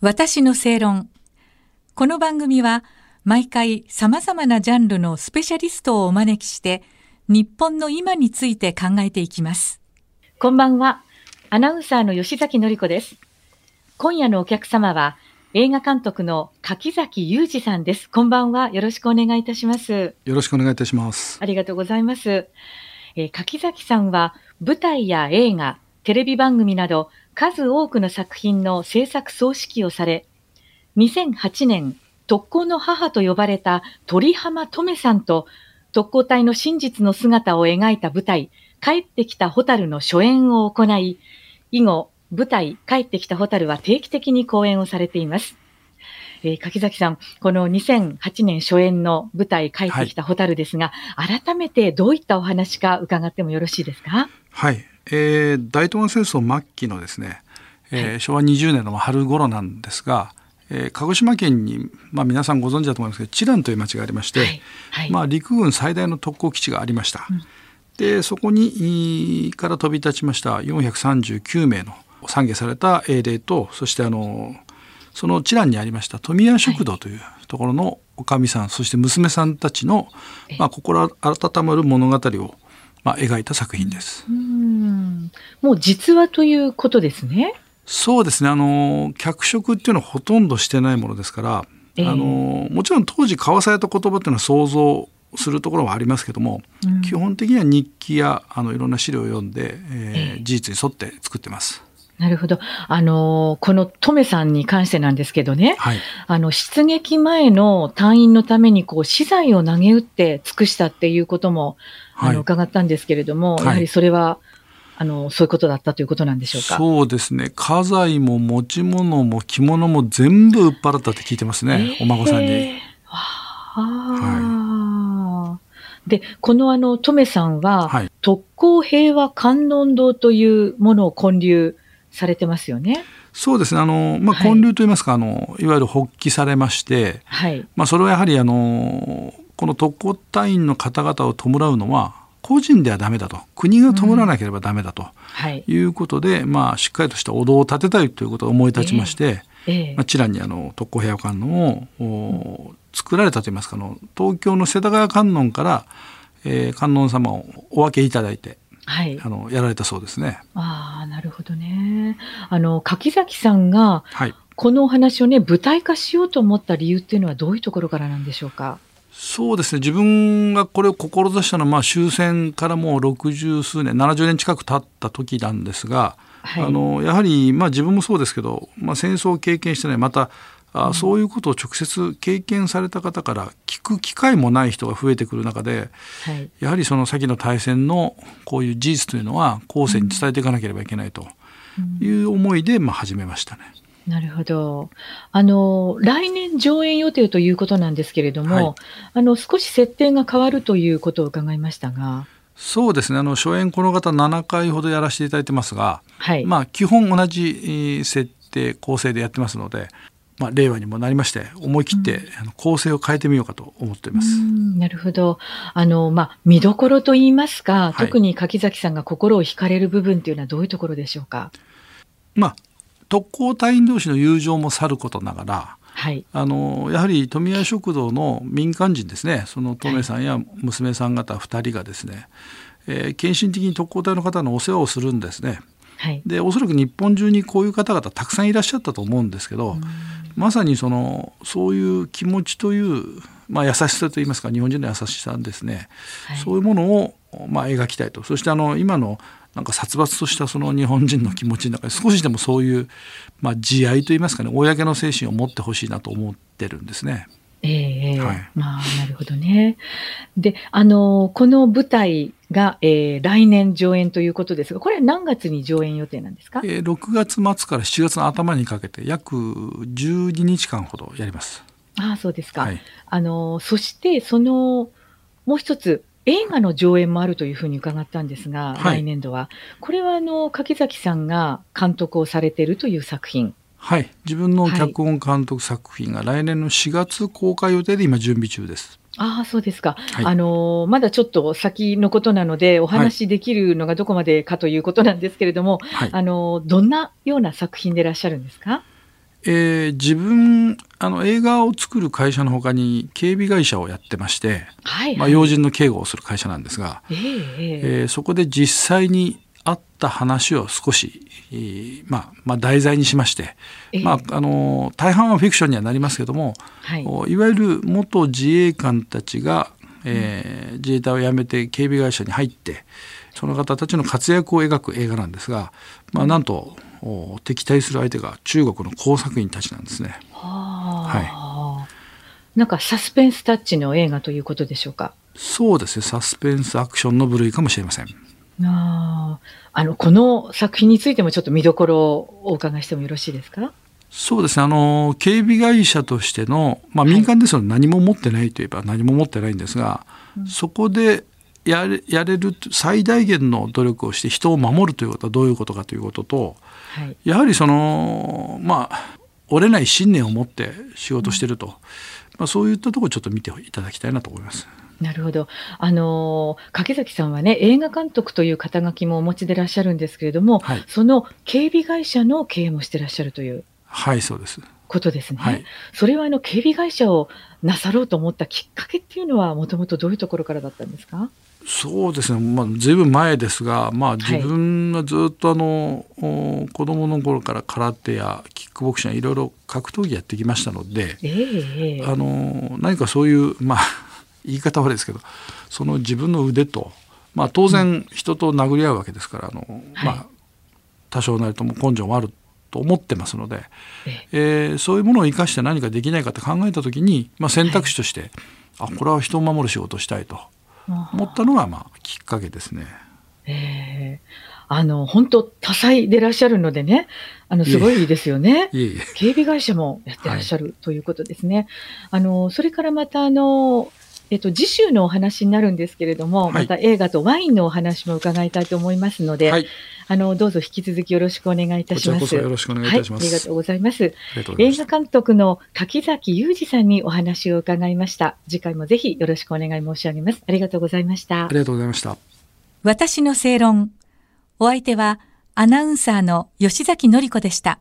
私の正論。この番組は毎回様々なジャンルのスペシャリストをお招きして日本の今について考えていきます。こんばんは。アナウンサーの吉崎のり子です。今夜のお客様は映画監督の柿崎裕二さんです。こんばんは。よろしくお願いいたします。よろしくお願いいたします。ありがとうございます。えー柿崎さんは舞台や映画、テレビ番組など数多くの作品の制作総指揮をされ、2008年、特攻の母と呼ばれた鳥浜とめさんと特攻隊の真実の姿を描いた舞台、帰ってきたホタルの初演を行い、以後、舞台、帰ってきたホタルは定期的に公演をされています。えー柿崎さん、この2008年初演の舞台、帰ってきたホタルですが、改めてどういったお話か伺ってもよろしいですか？はい、えー大東亜戦争末期のですね、えー昭和20年の春頃なんですが、えー鹿児島県に、まあ、皆さんご存知だと思いますけど知覧という町がありまして、はい。はい。まあ、陸軍最大の特攻基地がありました。でそこにいから飛び立ちました439名の参下された英霊とそしてあのその知覧にありました富谷食堂というところのおかみさん、そして娘さんたちの、まあ、心温まる物語を、まあ、描いた作品です。うーんもう実話ということですね。そうですね。あの脚色っていうのはほとんどしてないものですから、ええ。あのもちろん当時交わされた言葉っていうのは想像するところはありますけども、うん。基本的には日記やあのいろんな資料を読んで、えーええ。事実に沿って作ってます。なるほど。あのーこのトメさんに関してなんですけどね、はい、あの、出撃前の隊員のために、こう、資材を投げ打って尽くしたっていうことも、あの、はい。伺ったんですけれども、はい。やはりそれは、あの、そういうことだったということなんでしょうか？そうですね家財も持ち物も着物も全部売っ払ったって聞いてますね、お孫さんに。えーはあ、で、このあの、トメさんは、はい特攻平和観音堂というものを建立されてますよね？そうですねあの、まあ、はい建立といいますか、い、あのいわゆる発起されまして、はい。まあ、それはやはりあのこの特攻隊員の方々を弔うのは個人ではダメだと国が弔わなければダメだとはい。いうことで、まあ、しっかりとしたお堂を建てたいということを思い立ちまして、ええまあ、チラにあの特攻平和観音を、お作られたといいますかあの東京の世田谷観音から、えー観音様をお分けいただいてはい。あのやられたそうですね。ああ、なるほどね。あの、柿崎さんが、はいこのお話をね、舞台化しようと思った理由っていうのはどういうところからなんでしょうか？そうですね。自分がこれを志したのは、まあ、終戦からもう60数年70年近く経った時なんですが、はい。あのやはり、まあ、自分もそうですけど、まあ、戦争を経験してないまたあそういうことを直接経験された方から聞く機会もない人が増えてくる中ではい。やはりその先の大戦のこういう事実というのは後世に伝えていかなければいけないという思いで、まあ、始めましたね。なるほど。あの、来年上演予定ということなんですけれども、はいあの、少し設定が変わるということを伺いましたが、そうですねあの初演この方7回ほどやらせていただいてますが、はい。まあ、基本同じえー設定構成でやってますので、まあ、令和にもなりまして思い切って、あの構成を変えてみようかと思っています。うんなるほど。あの、まあ、見どころと言いますか、はい特に柿崎さんが心を惹かれる部分っていうのはどういうところでしょうか？まあ特攻隊員同士の友情もさることながらはい。あのやはり富谷食堂の民間人ですねそのトメさんや娘さん方2人がですね、えー献身的に特攻隊の方のお世話をするんですね。はい。でおそらく日本中にこういう方々たくさんいらっしゃったと思うんですけど、まさにそのそういう気持ちという、まあ、優しさといいますか日本人の優しさですね、はいそういうものを、まあ、描きたいとそしてあの今のなんか殺伐としたその日本人の気持ちの中で少しでもそういう、まあ、慈愛といいますかね公の精神を持ってほしいなと思ってるんですね。ええええはいまあ、なるほどね。で、あの、この舞台が、えー来年上演ということですが、これは何月に上演予定なんですか？えー6月末から7月の頭にかけて約12日間ほどやります。ああ、そうですか。はいあの、そして、その、もう一つ、映画の上演もあるというふうに伺ったんですが、はい来年度は。これは、あの、柿崎さんが監督をされているという作品。はい、自分の脚本監督作品が来年の4月公開予定で今準備中です。ああ、そうですか。はい。あの、まだちょっと先のことなので、お話しできるのがどこまでかということなんですけれども、はい。あの、どんなような作品でいらっしゃるんですか？ええー、自分あの映画を作る会社のほかに警備会社をやってまして、はいはい、まあ、要人の警護をする会社なんですが、えー、えー、そこで実際にあった話を少し、えー、まあ、まあ題材にしまして、えー、まあ、あの大半はフィクションにはなりますけども、はい、いわゆる元自衛官たちが、えー、自衛隊を辞めて警備会社に入ってその方たちの活躍を描く映画なんですが、まあ、なんと敵対する相手が中国の工作員たちなんですね。はい。なんかサスペンスタッチの映画ということでしょうか。そうですね。サスペンスアクションの部類かもしれません。ああのこの作品についてもちょっと見どころをお伺いしてもよろしいですか？そうですね。あの警備会社としてのまあ民間ですので何も持ってないといえば何も持ってないんですが、はい、そこでやれやれる最大限の努力をして人を守るということはどういうことかということと、はい、やはりそのまあ折れない信念を持って仕事してると、うん、まあ、そういったところちょっと見ていただきたいなと思います。なるほど。あの掛崎さんはね、映画監督という肩書きもお持ちでいらっしゃるんですけれども、はい、その警備会社の経営もしてらっしゃるという。はい、そうです。ことですね。はい、それはあの警備会社をなさろうと思ったきっかけっていうのはもともとどういうところからだったんですか？そうですね、まあ、ずいぶん前ですが、まあ、自分がずっとあの、はい、子供の頃から空手やキックボクシングいろいろ格闘技やってきましたので、えー、あの何かそういうまあ言い方悪いですけどその自分の腕と、まあ、当然人と殴り合うわけですから、あのまあ、多少なりとも根性もあると思ってますので、えー、そういうものを生かして何かできないかって考えた時に、まあ、選択肢として、はい、あこれは人を守る仕事をしたいと。思ったのがまあきっかけですね。えーあの本当多彩でいらっしゃるのでね、あのすごいですよね。いえいえ警備会社もやってらっしゃる、はい、ということですね。あのそれからまたあのえっと次週のお話になるんですけれども、はい、また映画とワインのお話も伺いたいと思いますので、はい、あの、どうぞ引き続きよろしくお願いいたします。よろしくお願いいたします、はい。ありがとうございます。映画監督の柿崎裕二さんにお話を伺いました。次回もぜひよろしくお願い申し上げます。ありがとうございました。ありがとうございました。私の正論。お相手はアナウンサーの吉崎のり子でした。